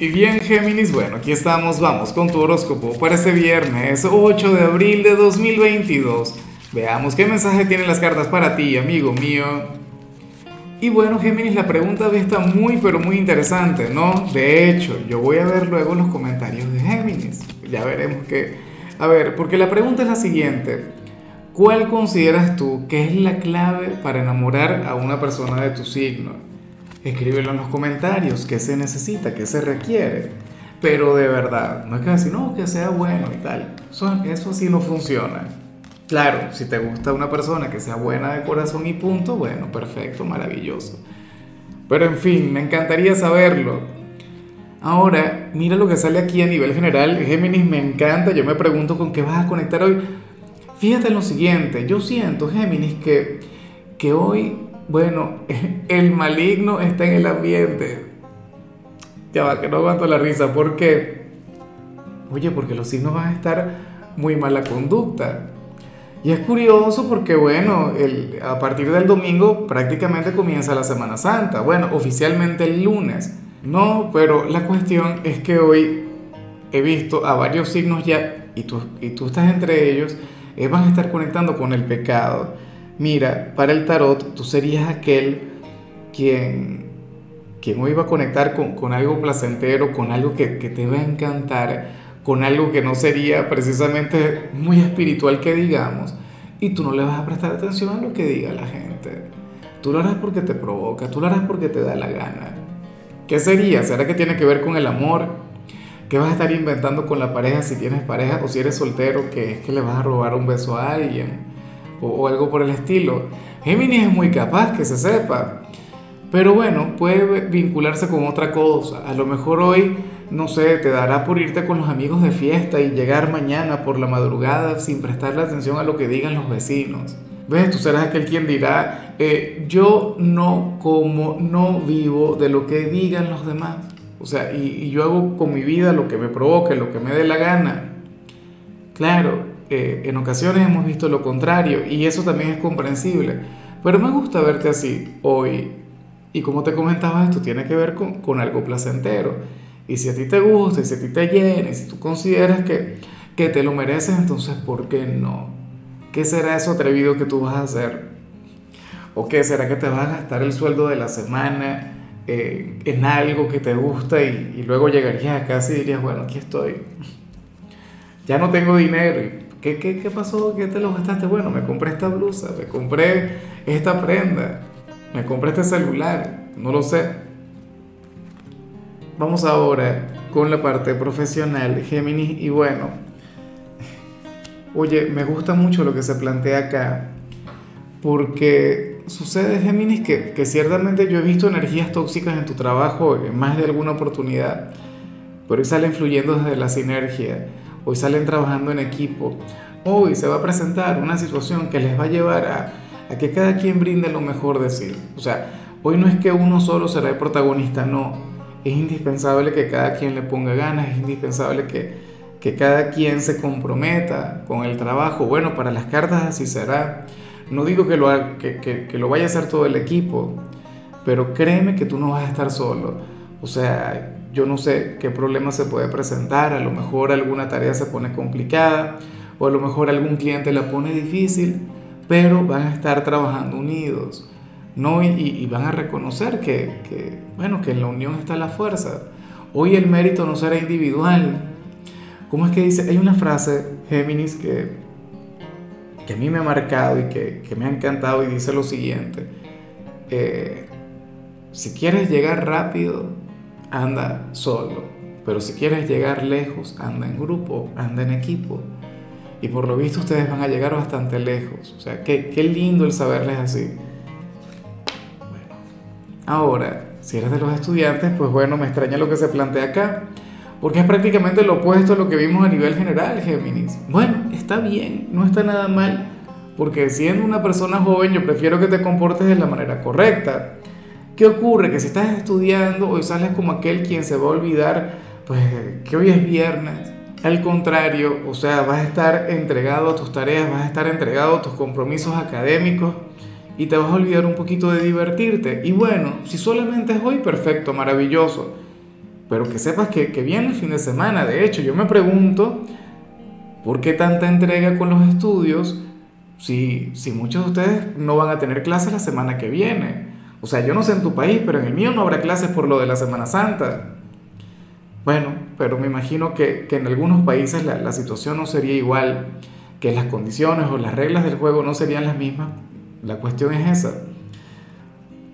Y bien, Géminis, bueno, aquí estamos, vamos con tu horóscopo para este viernes 8 de abril de 2022. Veamos qué mensaje tienen las cartas para ti, amigo mío. Y bueno, Géminis, la pregunta de está muy, pero muy interesante, ¿no? De hecho, yo voy a ver luego los comentarios de Géminis. Ya veremos qué. A ver, porque la pregunta es la siguiente. ¿Cuál consideras tú que es la clave para enamorar a una persona de tu signo? Escríbelo en los comentarios, qué se necesita, qué se requiere. Pero de verdad, no es que no, que sea bueno y tal. Eso, eso así no funciona. Claro, si te gusta una persona que sea buena de corazón y punto, bueno, perfecto, maravilloso. Pero en fin, me encantaría saberlo. Ahora, mira lo que sale aquí a nivel general. Géminis me encanta. Yo me pregunto con qué vas a conectar hoy. Fíjate en lo siguiente. Yo siento, Géminis, que, que hoy bueno, el maligno está en el ambiente. Ya va, que no aguanto la risa. ¿Por qué? Oye, porque los signos van a estar muy mala conducta. Y es curioso porque, bueno, a partir del domingo prácticamente comienza la Semana Santa. Bueno, oficialmente el lunes. No, pero la cuestión es que hoy he visto a varios signos ya, y tú, y tú estás entre ellos, eh, van a estar conectando con el pecado mira, para el tarot tú serías aquel quien, quien hoy va a conectar con, algo placentero, con algo que, te va a encantar, con algo que no sería precisamente muy espiritual que digamos, y tú no le vas a prestar atención a lo que diga la gente. Tú lo harás porque te provoca, tú lo harás porque te da la gana. ¿Qué sería? ¿Será que tiene que ver con el amor? ¿Qué vas a estar inventando con la pareja si tienes pareja o si eres soltero que es que le vas a robar un beso a alguien? O, algo por el estilo. Géminis es muy capaz, que se sepa. Pero bueno, puede vincularse con otra cosa. A lo mejor hoy, no sé, te dará por irte con los amigos de fiesta y llegar mañana por la madrugada sin prestarle atención a lo que digan los vecinos. ¿Ves? Tú serás aquel quien dirá, eh, yo no como, no vivo de lo que digan los demás. O sea, y, y yo hago con mi vida lo que me provoque, lo que me dé la gana. Claro, eh, en ocasiones hemos visto lo contrario y eso también es comprensible. Pero me gusta verte así hoy. Y como te comentaba, esto tiene que ver con, con algo placentero. Y si a ti te gusta, y si a ti te llena, y si tú consideras que, que te lo mereces, entonces ¿por qué no? ¿Qué será eso atrevido que tú vas a hacer? ¿O qué será que te vas a gastar el sueldo de la semana eh, en algo que te gusta y, y luego llegarías a casa y dirías, bueno, aquí estoy. Ya no tengo dinero ¿Qué, qué, qué pasó? ¿Qué te lo gastaste? Bueno, me compré esta blusa, me compré esta prenda, me compré este celular, no lo sé. Vamos ahora con la parte profesional, Géminis, y bueno, oye, me gusta mucho lo que se plantea acá, porque sucede, Géminis, que, que ciertamente yo he visto energías tóxicas en tu trabajo en más de alguna oportunidad, pero salen fluyendo desde la sinergia hoy salen trabajando en equipo, hoy se va a presentar una situación que les va a llevar a, que cada quien brinde lo mejor de sí. O sea, hoy no es que uno solo será el protagonista, no. Es indispensable que cada quien le ponga ganas, es indispensable que, que cada quien se comprometa con el trabajo. Bueno, para las cartas así será. No digo que lo, que, que, lo vaya a hacer todo el equipo, pero créeme que tú no vas a estar solo. O sea, yo no sé qué problema se puede presentar, a lo mejor alguna tarea se pone complicada o a lo mejor algún cliente la pone difícil, pero van a estar trabajando unidos, ¿no? Y, van a reconocer que, bueno, que en la unión está la fuerza. Hoy el mérito no será individual. ¿Cómo es que dice? Hay una frase, Géminis, que, que a mí me ha marcado y que, me ha encantado y dice lo siguiente. Eh, si quieres llegar rápido, anda solo. Pero si quieres llegar lejos, anda en grupo, anda en equipo. Y por lo visto ustedes van a llegar bastante lejos. O sea, qué, qué lindo el saberles así. Bueno, ahora, si eres de los estudiantes, pues bueno, me extraña lo que se plantea acá. Porque es prácticamente lo opuesto a lo que vimos a nivel general, Géminis. Bueno, está bien, no está nada mal. Porque siendo una persona joven, yo prefiero que te comportes de la manera correcta. ¿Qué ocurre? Que si estás estudiando, hoy sales como aquel quien se va a olvidar, pues que hoy es viernes. Al contrario, o sea, vas a estar entregado a tus tareas, vas a estar entregado a tus compromisos académicos y te vas a olvidar un poquito de divertirte. Y bueno, si solamente es hoy, perfecto, maravilloso. pero que sepas que, viene el fin de semana. De hecho, yo me pregunto, ¿por qué tanta entrega con los estudios si, si muchos de ustedes no van a tener clases la semana que viene? O sea, yo no sé en tu país, pero en el mío no habrá clases por lo de la Semana Santa. Bueno, pero me imagino que, en algunos países la, la, situación no sería igual, que las condiciones o las reglas del juego no serían las mismas. La cuestión es esa.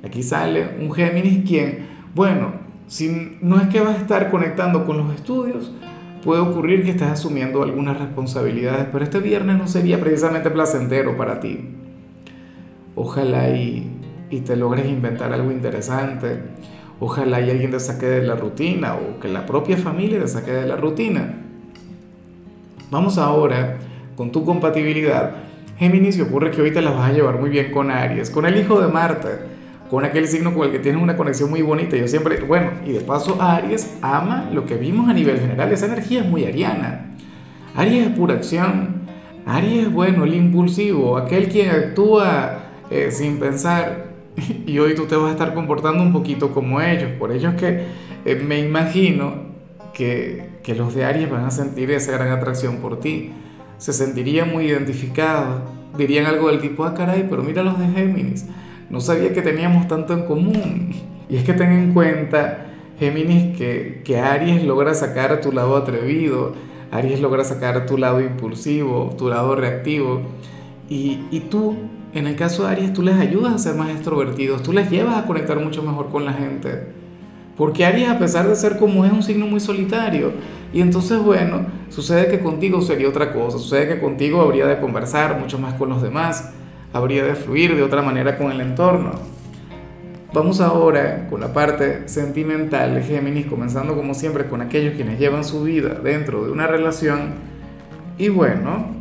Aquí sale un Géminis quien, bueno, si no es que vas a estar conectando con los estudios, puede ocurrir que estés asumiendo algunas responsabilidades, pero este viernes no sería precisamente placentero para ti. Ojalá y, y te logres inventar algo interesante. Ojalá y alguien te saque de la rutina o que la propia familia te saque de la rutina. Vamos ahora con tu compatibilidad. Géminis, y ocurre que hoy te la vas a llevar muy bien con Aries, con el hijo de Marte con aquel signo con el que tienes una conexión muy bonita. Yo siempre, bueno, y de paso Aries ama lo que vimos a nivel general, esa energía es muy ariana. Aries es pura acción. Aries es bueno, el impulsivo, aquel quien actúa eh, sin pensar. Y hoy tú te vas a estar comportando un poquito como ellos. Por ello es que eh, me imagino que, que los de Aries van a sentir esa gran atracción por ti. Se sentirían muy identificados. Dirían algo del tipo, ah, caray, pero mira los de Géminis no sabía que teníamos tanto en común. Y es que ten en cuenta, Géminis, que, que Aries logra sacar tu lado atrevido, Aries logra sacar tu lado impulsivo, tu lado reactivo. Y, y tú, en el caso de Aries, tú les ayudas a ser más extrovertidos, tú les llevas a conectar mucho mejor con la gente. Porque Aries, a pesar de ser como es, un signo muy solitario. Y entonces, bueno, sucede que contigo sería otra cosa. Sucede que contigo habría de conversar mucho más con los demás habría de fluir de otra manera con el entorno. Vamos ahora con la parte sentimental de Géminis, comenzando como siempre con aquellos quienes llevan su vida dentro de una relación. Y bueno,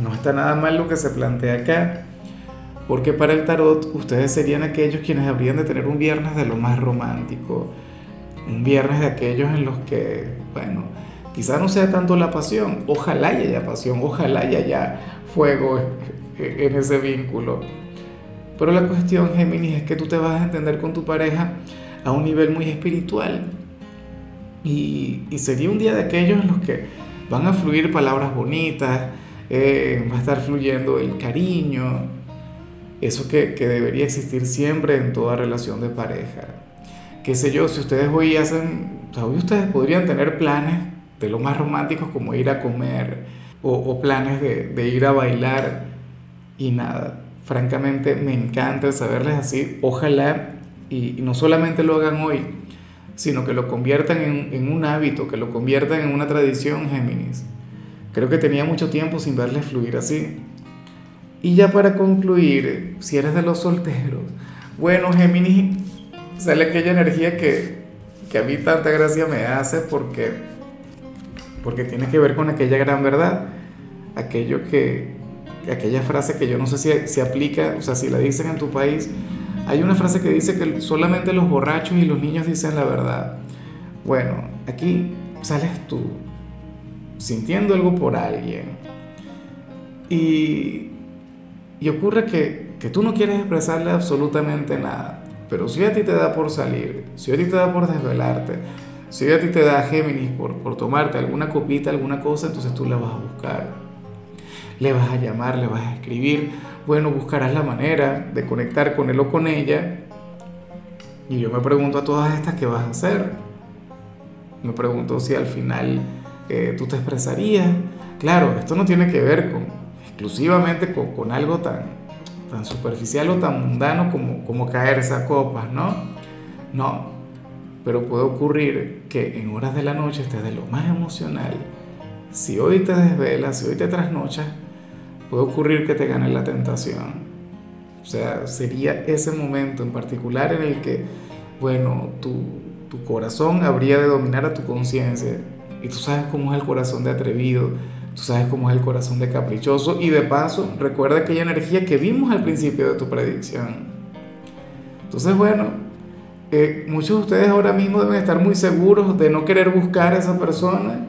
no está nada mal lo que se plantea acá, porque para el tarot ustedes serían aquellos quienes habrían de tener un viernes de lo más romántico, un viernes de aquellos en los que, bueno, quizá no sea tanto la pasión, ojalá haya pasión, ojalá haya fuego e, en ese vínculo. Pero la cuestión, Géminis, es que tú te vas a entender con tu pareja a un nivel muy espiritual. Y, sería un día de aquellos en los que van a fluir palabras bonitas, eh, va a estar fluyendo el cariño, eso que, debería existir siempre en toda relación de pareja. Qué sé yo, si ustedes hoy hacen, hoy ustedes podrían tener planes de lo más románticos como ir a comer o, planes de, ir a bailar y nada, francamente me encanta saberles así. Ojalá y, no solamente lo hagan hoy, sino que lo conviertan en, un hábito, que lo conviertan en una tradición, Géminis. Creo que tenía mucho tiempo sin verles fluir así. Y ya para concluir, si eres de los solteros, bueno, Géminis, sale aquella energía que, que a mí tanta gracia me hace porque, porque tiene que ver con aquella gran verdad, aquello que, aquella frase que yo no sé si se aplica, o sea, si la dicen en tu país, hay una frase que dice que solamente los borrachos y los niños dicen la verdad. Bueno, aquí sales tú sintiendo algo por alguien y, y ocurre que, que tú no quieres expresarle absolutamente nada, pero si a ti te da por salir, si a ti te da por desvelarte, si a ti te da Géminis por, por tomarte alguna copita, alguna cosa, entonces tú la vas a buscar le vas a llamar, le vas a escribir, bueno, buscarás la manera de conectar con él o con ella. Y yo me pregunto a todas estas, ¿qué vas a hacer? Me pregunto si al final eh, tú te expresarías. Claro, esto no tiene que ver con, exclusivamente con, algo tan, tan superficial o tan mundano como, como caerse a copas, ¿no? No, pero puede ocurrir que en horas de la noche estés de lo más emocional. Si hoy te desvelas, si hoy te trasnochas, puede ocurrir que te gane la tentación. O sea, sería ese momento en particular en el que, bueno, tu, tu corazón habría de dominar a tu conciencia. Y tú sabes cómo es el corazón de atrevido, tú sabes cómo es el corazón de caprichoso. Y de paso, recuerda aquella energía que vimos al principio de tu predicción. Entonces, bueno, eh, muchos de ustedes ahora mismo deben estar muy seguros de no querer buscar a esa persona.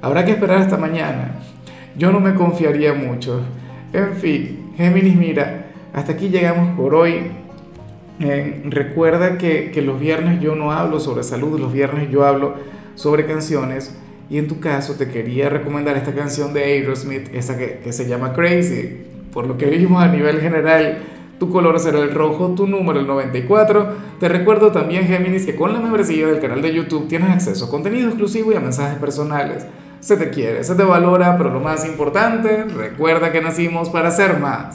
Habrá que esperar hasta mañana yo no me confiaría mucho. En fin, Géminis, mira, hasta aquí llegamos por hoy. Eh, recuerda que, que los viernes yo no hablo sobre salud, los viernes yo hablo sobre canciones y en tu caso te quería recomendar esta canción de Aerosmith, esa que, que se llama Crazy. Por lo que vimos a nivel general, tu color será el rojo, tu número el 94. Te recuerdo también, Géminis, que con la membresía del canal de YouTube tienes acceso a contenido exclusivo y a mensajes personales. Se te quiere, se te valora, pero lo más importante, recuerda que nacimos para ser más.